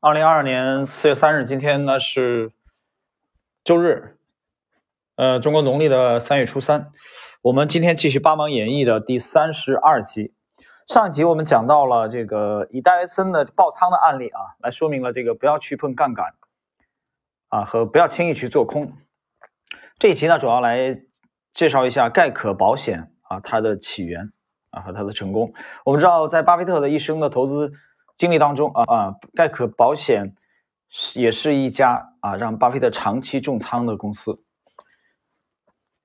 二零二二年四月三日，今天呢是周日，呃，中国农历的三月初三。我们今天继续《八芒演义》的第三十二集。上一集我们讲到了这个以戴维森的爆仓的案例啊，来说明了这个不要去碰杠杆啊，和不要轻易去做空。这一集呢，主要来介绍一下盖可保险啊，它的起源啊和它的成功。我们知道，在巴菲特的一生的投资。经历当中啊啊，盖可保险是也是一家啊让巴菲特长期重仓的公司。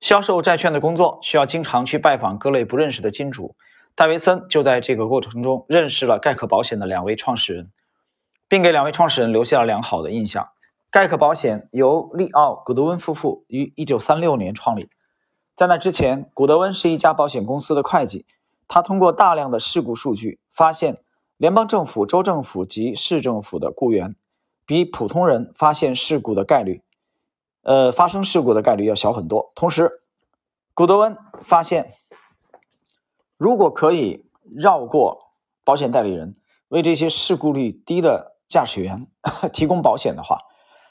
销售债券的工作需要经常去拜访各类不认识的金主，戴维森就在这个过程中认识了盖可保险的两位创始人，并给两位创始人留下了良好的印象。盖可保险由利奥·古德温夫妇于1936年创立，在那之前，古德温是一家保险公司的会计，他通过大量的事故数据发现。联邦政府、州政府及市政府的雇员，比普通人发现事故的概率，呃，发生事故的概率要小很多。同时，古德温发现，如果可以绕过保险代理人，为这些事故率低的驾驶员 提供保险的话，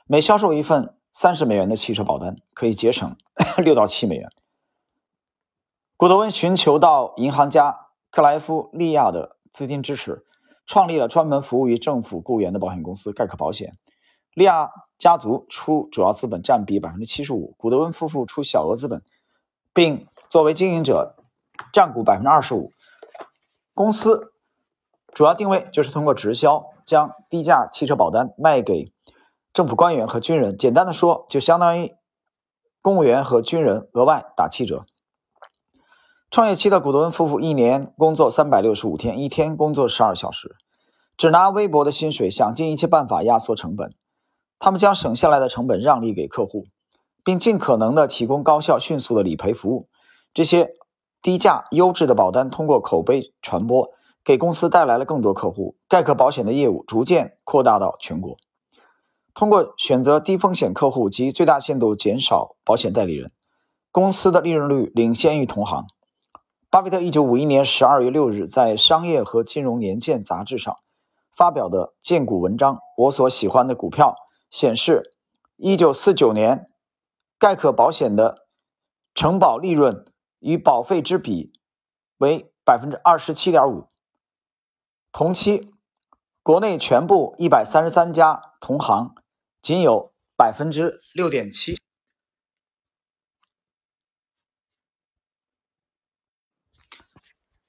每销售一份三十美元的汽车保单，可以节省 六到七美元。古德温寻求到银行家克莱夫利亚的资金支持。创立了专门服务于政府雇员的保险公司盖克保险。利亚家族出主要资本占比百分之七十五，古德温夫妇出小额资本，并作为经营者占股百分之二十五。公司主要定位就是通过直销将低价汽车保单卖给政府官员和军人。简单的说，就相当于公务员和军人额外打七折。创业期的古德温夫妇一年工作三百六十五天，一天工作十二小时，只拿微薄的薪水，想尽一切办法压缩成本。他们将省下来的成本让利给客户，并尽可能的提供高效、迅速的理赔服务。这些低价、优质的保单通过口碑传播，给公司带来了更多客户。盖克保险的业务逐渐扩大到全国。通过选择低风险客户及最大限度减少保险代理人，公司的利润率领先于同行。巴菲特一九五一年十二月六日在《商业和金融年鉴》杂志上发表的荐股文章《我所喜欢的股票》显示，一九四九年盖可保险的承保利润与保费之比为百分之二十七点五，同期国内全部一百三十三家同行仅有百分之六点七。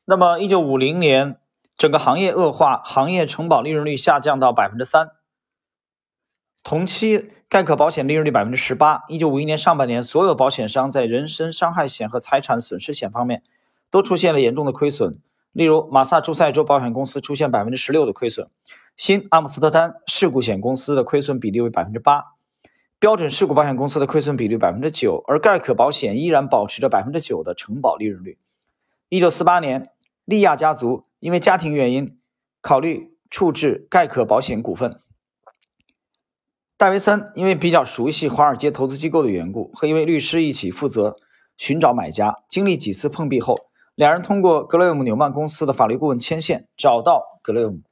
那么，一九五零年，整个行业恶化，行业承保利润率下降到百分之三。同期，盖可保险利润率百分之十八。一九五一年上半年，所有保险商在人身伤害险和财产损失险方面都出现了严重的亏损。例如，马萨诸塞州保险公司出现百分之十六的亏损，新阿姆斯特丹事故险公司的亏损比例为百分之八，标准事故保险公司的亏损比例百分之九，而盖可保险依然保持着百分之九的承保利润率。一九四八年。利亚家族因为家庭原因，考虑处置盖可保险股份。戴维森因为比较熟悉华尔街投资机构的缘故，和一位律师一起负责寻找买家。经历几次碰壁后，两人通过格雷厄姆纽曼公司的法律顾问牵线，找到格雷厄姆。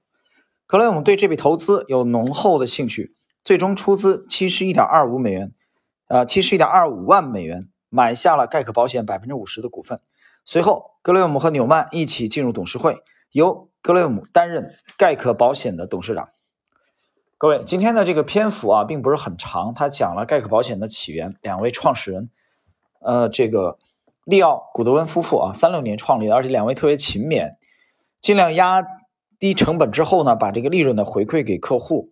格雷厄姆对这笔投资有浓厚的兴趣，最终出资七十一点二五美元，呃，七十一点二五万美元买下了盖可保险百分之五十的股份。随后，格雷厄姆和纽曼一起进入董事会，由格雷厄姆担任盖可保险的董事长。各位，今天的这个篇幅啊，并不是很长，他讲了盖可保险的起源，两位创始人，呃，这个利奥古德温夫妇啊，三六年创立的，而且两位特别勤勉，尽量压低成本之后呢，把这个利润呢回馈给客户，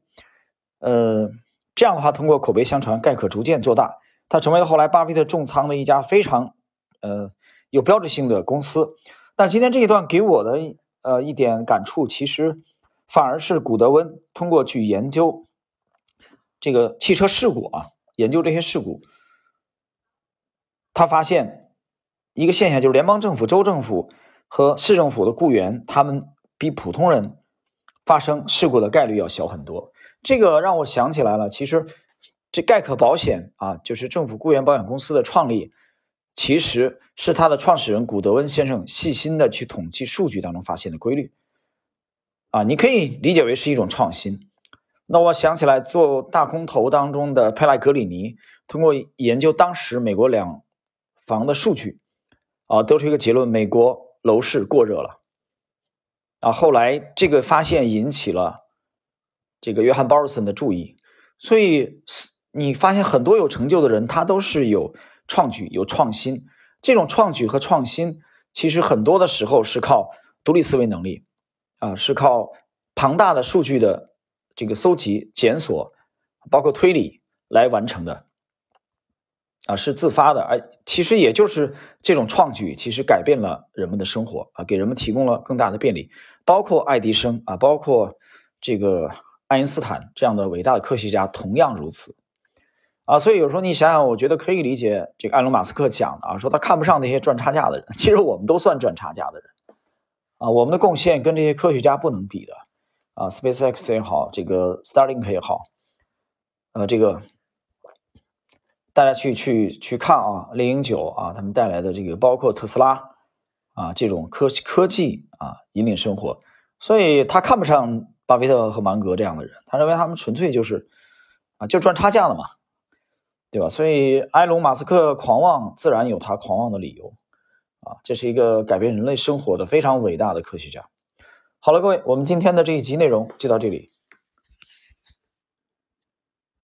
呃，这样的话，通过口碑相传，盖可逐渐做大，它成为了后来巴菲特重仓的一家非常，呃。有标志性的公司，但今天这一段给我的呃一点感触，其实反而是古德温通过去研究这个汽车事故啊，研究这些事故，他发现一个现象，就是联邦政府、州政府和市政府的雇员，他们比普通人发生事故的概率要小很多。这个让我想起来了，其实这盖可保险啊，就是政府雇员保险公司的创立。其实是他的创始人古德温先生细心的去统计数据当中发现的规律，啊，你可以理解为是一种创新。那我想起来，做大空头当中的佩莱格里尼，通过研究当时美国两房的数据，啊，得出一个结论：美国楼市过热了。啊，后来这个发现引起了这个约翰·鲍尔森的注意，所以你发现很多有成就的人，他都是有创举、有创新。这种创举和创新，其实很多的时候是靠独立思维能力，啊，是靠庞大的数据的。这个搜集、检索，包括推理来完成的，啊，是自发的，而其实也就是这种创举，其实改变了人们的生活啊，给人们提供了更大的便利。包括爱迪生啊，包括这个爱因斯坦这样的伟大的科学家，同样如此啊。所以有时候你想想，我觉得可以理解这个埃隆·马斯克讲的啊，说他看不上那些赚差价的人。其实我们都算赚差价的人啊，我们的贡献跟这些科学家不能比的。啊，SpaceX 也好，这个 Starlink 也好，呃，这个大家去去去看啊，零零九啊，他们带来的这个包括特斯拉啊这种科科技啊引领生活，所以他看不上巴菲特和芒格这样的人，他认为他们纯粹就是啊就赚差价了嘛，对吧？所以埃隆·马斯克狂妄，自然有他狂妄的理由啊，这是一个改变人类生活的非常伟大的科学家。好了，各位，我们今天的这一集内容就到这里。